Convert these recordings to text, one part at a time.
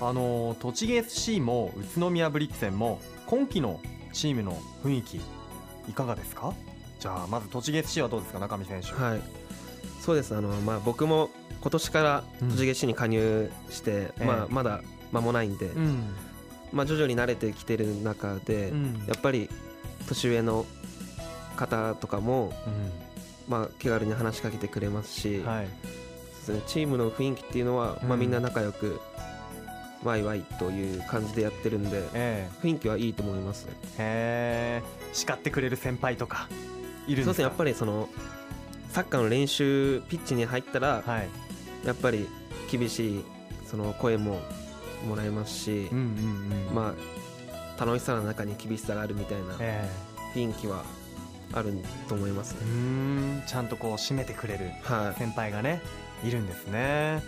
あの栃木 FC も宇都宮ブリッツェンも今季のチームの雰囲気いかがですか？じゃあまず栃木 FC はどうですか？中見選手。はい。そうです。あの、まあ、僕も今年から栃木 FC に加入して、うんええ。まあ、まだ間もないんで、うん。まあ、徐々に慣れてきてる中で、うん。やっぱり年上の方とかも、まあ、気軽に話しかけてくれますし、うんはい。そうですね。チームの雰囲気っていうのは、まあ、うん。みんな仲良くワイワイという感じでやってるんでえ雰囲気はいいと思います。えへえ。叱ってくれる先輩とかいるんですか？そうですねやっぱりそのサッカーの練習ピッチに入ったら、はい。やっぱり厳しいその声ももらえますし、うんうんうん。まあ楽しさの中に厳しさがあるみたいなえ雰囲気はあると思いますね、ん。ちゃんとこう締めてくれるはい。先輩がねいるんですね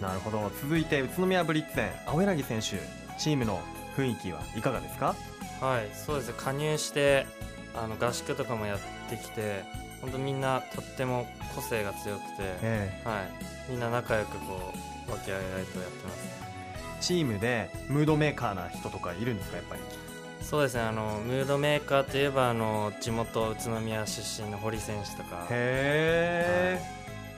なるほど。続いて宇都宮ブリッツェン青柳選手チームの雰囲気はいかがですか？はいそうですね。加入してあの合宿とかもやってきて本当みんなとっても個性が強くて、えはい、みんな仲良くこう和気あいあいとやってます。えチームでムードメーカーな人とかいるんですか？やっぱり。そうですね。あのムードメーカーといえばあの地元宇都宮出身の堀選手とか。へえ、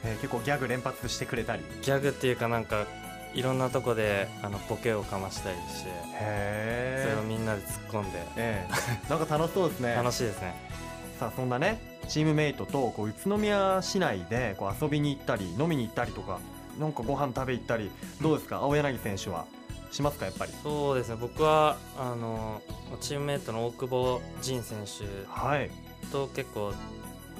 えー結構ギャグ連発してくれたり？ギャグっていうかなんかいろんなとこであのボケをかましたりしてへそれをみんなで突っ込んで。ええ。なんか楽しそうですね。楽しいですね。さあそんなねチームメイトとこう宇都宮市内でこう遊びに行ったり飲みに行ったりとかなんかご飯食べ行ったりどうですか？青柳選手は。しますかやっぱり？そうですね。僕はあのチームメートの大久保仁選手はい、と結構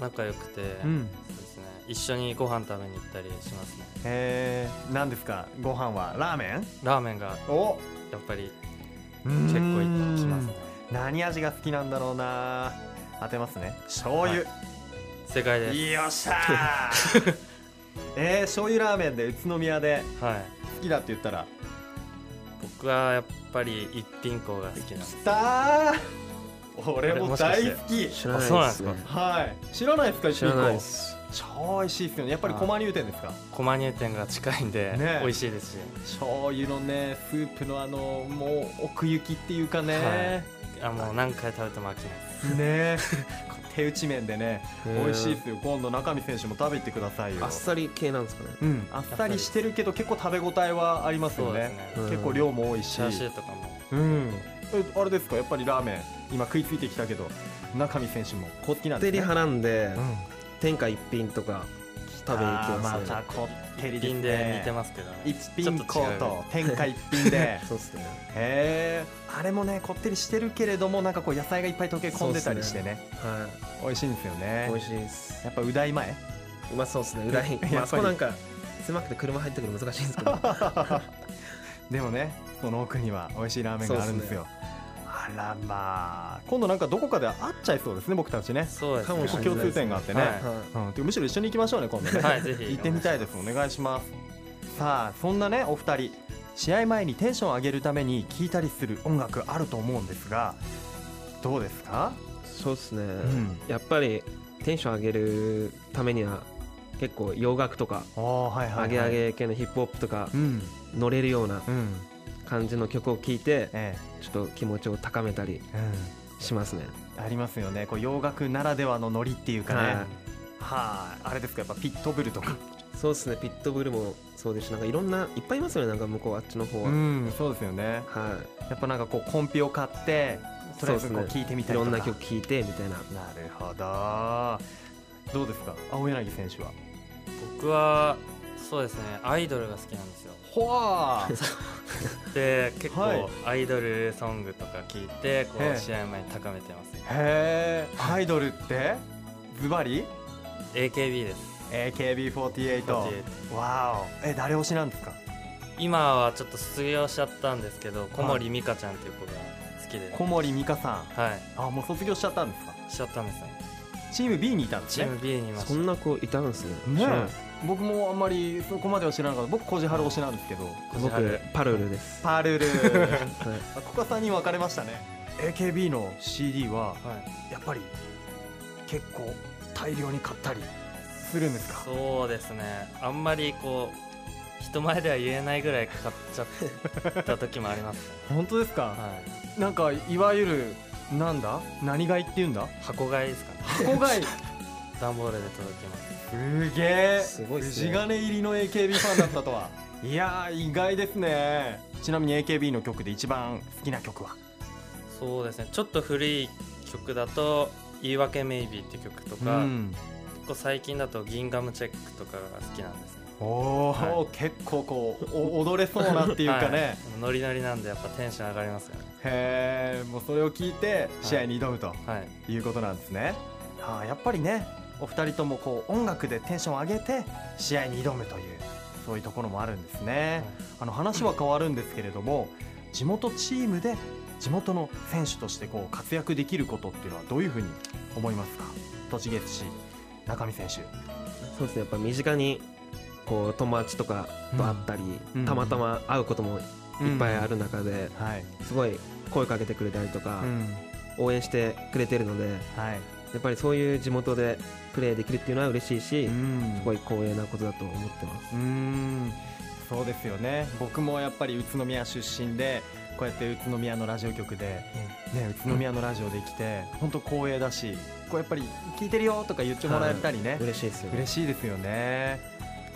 仲良くて、うん、そうですね。一緒にご飯食べに行ったりしますね。へえ何ですか？ご飯は？ラーメン？ラーメンがお！やっぱり結結構いきますね。何味が好きなんだろうな。当てますね。醤油、正解です。よっしゃー！えー、醤油ラーメンで宇都宮ではい。好きだって言ったら？僕はやっぱり一品校が好きなんです。きたー！俺も大好き。知らないですか？はい。知らないですか？一知らない品です超美味しいですよね。やっぱり駒入店ですか？駒入店が近いんで、ね。美味しいですし。醤油のねスープのあのもう奥行きっていうかね、あもう何回食べても飽きない。ですね。手打ち麺でね美味しいですよ。今度中見選手も食べてくださいよ。あっさり系なんですかね。うん、あっさりしてるけど結構食べ応えはありますよね。ねうん結構量も多いし。チャーシューとかも。うん。えあれですか？やっぱりラーメン。今食いついてきたけど中見選手も。好きなんこってりですね派なんで、うん天下一品とか食べに行きますね。あーまたこってり一で似てますけどね。一品コーちょっと違う。ト天下一品で。そうですね。へえあれもねこってりしてるけれどもなんかこう野菜がいっぱい溶け込んでたりしてね。は美味しいんですよね。い美味しいです。やっぱうだい前うまそうですね。裏に やっぱり。まああそこなんか狭くて車入ってくるの難しいんですけど。でもねその奥には美味しいラーメンがあるんですよあらまあ。今度なんかどこかで会っちゃいそうですね僕たちね。そうですね。共通点があってね、はい。はうん、むしろ一緒に行きましょうね今度ね。はいぜひ。行ってみたいです。お願いします。さあそんなねお二人試合前にテンション上げるために聴いたりする音楽あると思うんですがどうですか？いそうですね、ん。やっぱりテンション上げるためには結構洋楽とかおはいはい、はい、アゲアゲ系のヒップホップとかうん。乗れるようなうん感じの曲を聴いてえちょっと気持ちを高めたりえしますね。うん、ありますよね。こう洋楽ならではのノリっていうかね。はい。はい。あれですかやっぱピットブルとか。そうですね。ピットブルもそうですしなんかいろんないっぱいいますよね。なんか向こうあっちの方は、うんそうですよね。はやっぱなんかこうコンピを買ってとりあえずこうそうですね。聞いてみいたりとか。いろんな曲聴いてみたいな。なるほど。どうですか青柳選手は。僕はそうですね。アイドルが好きなんですよ。ほわ で結はい。構アイドルソングとか聞いてこええ。う試合前に高めてますへえアイドルって？ズバリ？AKB です。AKB48 48わお。え誰推しなんですか？今はちょっと卒業しちゃったんですけど小森美香ちゃんっていう子が好きで。小森美香さん。はい。あもう卒業しちゃったんですか？しちゃったんですよ。チーム B にいたんですね。チーム B にいました。そんな子いたんですね。ね僕もあんまりそこまでは知らなかった。僕こじはる推しなんですけど。僕パルルです、パルル。はい。ここさんに分かれましたね。AKB の CD ははい。やっぱり結構大量に買ったりするんですか？そうですね。あんまりこう人前では言えないぐらいかかっちゃった時もあります、ね、本当ですか、はなんかいわゆるなんだ？何買いって言うんだ？い、箱買いですかね。箱買い 段ボールで届きます。すげえ。すごいっすね。藤金入りの AKB ファンだったとは。いやー意外ですね。ちなみに AKB の曲で一番好きな曲は？そうですね。ちょっと古い曲だと「言い訳メイビー」って曲とか、うん。結構最近だと「ギンガムチェック」とかが好きなんですね。おお、は結構こうお踊れそうなっていうかね、はい。ノリノリなんでやっぱテンション上がりますよねへえもうそれを聞いて試合に挑むとはい。い。うことなんですね、はあ、やっぱりねお二人ともこう音楽でテンションを上げて試合に挑むというそういうところもあるんですね、あの話は変わるんですけれども地元チームで地元の選手としてこう活躍できることっていうのはどういうふうに思いますか？栃木 FC 中見選手。そうですね。やっぱ身近にこう友達とかと会ったり、うん。たまたま会うこともいっぱいある中で、はい、すごい声かけてくれたりとか、うん。応援してくれてるのではいやっぱりそういう地元でプレーできるっていうのは嬉しいし、うん。すごい光栄なことだと思ってます。うーん。そうですよね。僕もやっぱり宇都宮出身でこうやって宇都宮のラジオ局で、ね、宇都宮のラジオで来て本当光栄だしこうやっぱり聞いてるよとか言ってもらえたりね、嬉しいですよね。嬉しいですよね。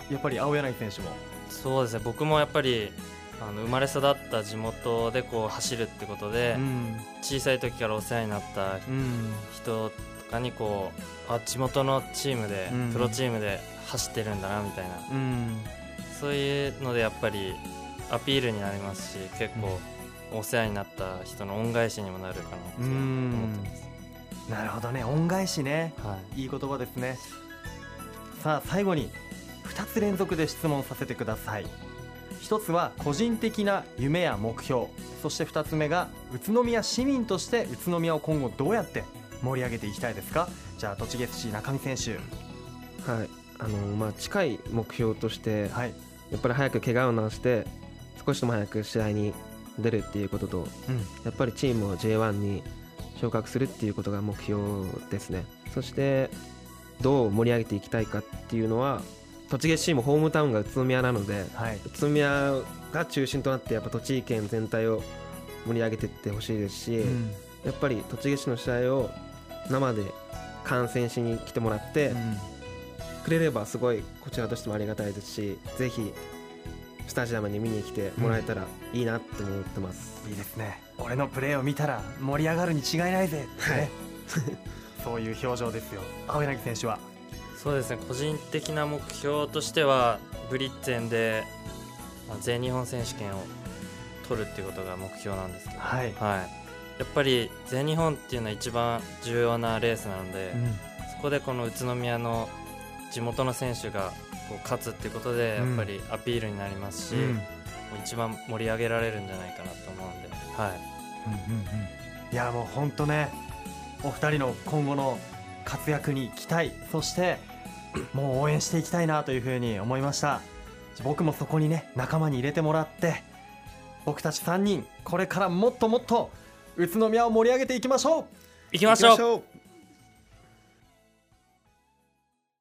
やっぱり青柳選手も。そうですね。僕もやっぱりあの生まれ育った地元でこう走るってことで、うん。小さい時からお世話になったうん。人とかにこうあ地元のチームで、うん。プロチームで走ってるんだなみたいな。うん。そういうのでやっぱりアピールになりますし結構お世話になった人の恩返しにもなるかなと思ってます、なるほどね恩返しね。はい。いい言葉ですね。さあ最後に2つ連続で質問させてください。1つは個人的な夢や目標。そして2つ目が宇都宮市民として宇都宮を今後どうやって盛り上げていきたいですか？じゃあ栃木 FC 中見選手。はい。あのまあ近い目標としてはい、やっぱり早く怪我を治して少しでも早く試合に出るっていうこととうん。やっぱりチームを J1 に昇格するっていうことが目標ですね。そしてどう盛り上げていきたいかっていうのは栃木 FC もホームタウンが宇都宮なのではい。宇都宮が中心となってやっぱ栃木県全体を盛り上げていってほしいですし、うんやっぱり栃木市の試合を生で観戦しに来てもらってくれればすごいこちらとしてもありがたいですしぜひスタジアムに見に来てもらえたらいいなって思ってます、いいですね。俺のプレーを見たら盛り上がるに違いないぜってね、そういう表情ですよ。青柳選手は。そうですね。個人的な目標としてはブリッツェンであ全日本選手権を取るっていうことが目標なんですけど、はい、はい、やっぱり全日本っていうのは一番重要なレースなので、そこでこの宇都宮の地元の選手がこう勝つっていうことでやっぱりアピールになりますし、うん。もう一番盛り上げられるんじゃないかなと思うんで、はい、いやもう本当ねお二人の今後の活躍に期待そしてもう応援していきたいなというふうに思いました。僕もそこにね仲間に入れてもらって僕たち3人これからもっともっと宇都宮を盛り上げていきましょう。行きましょう。行きましょう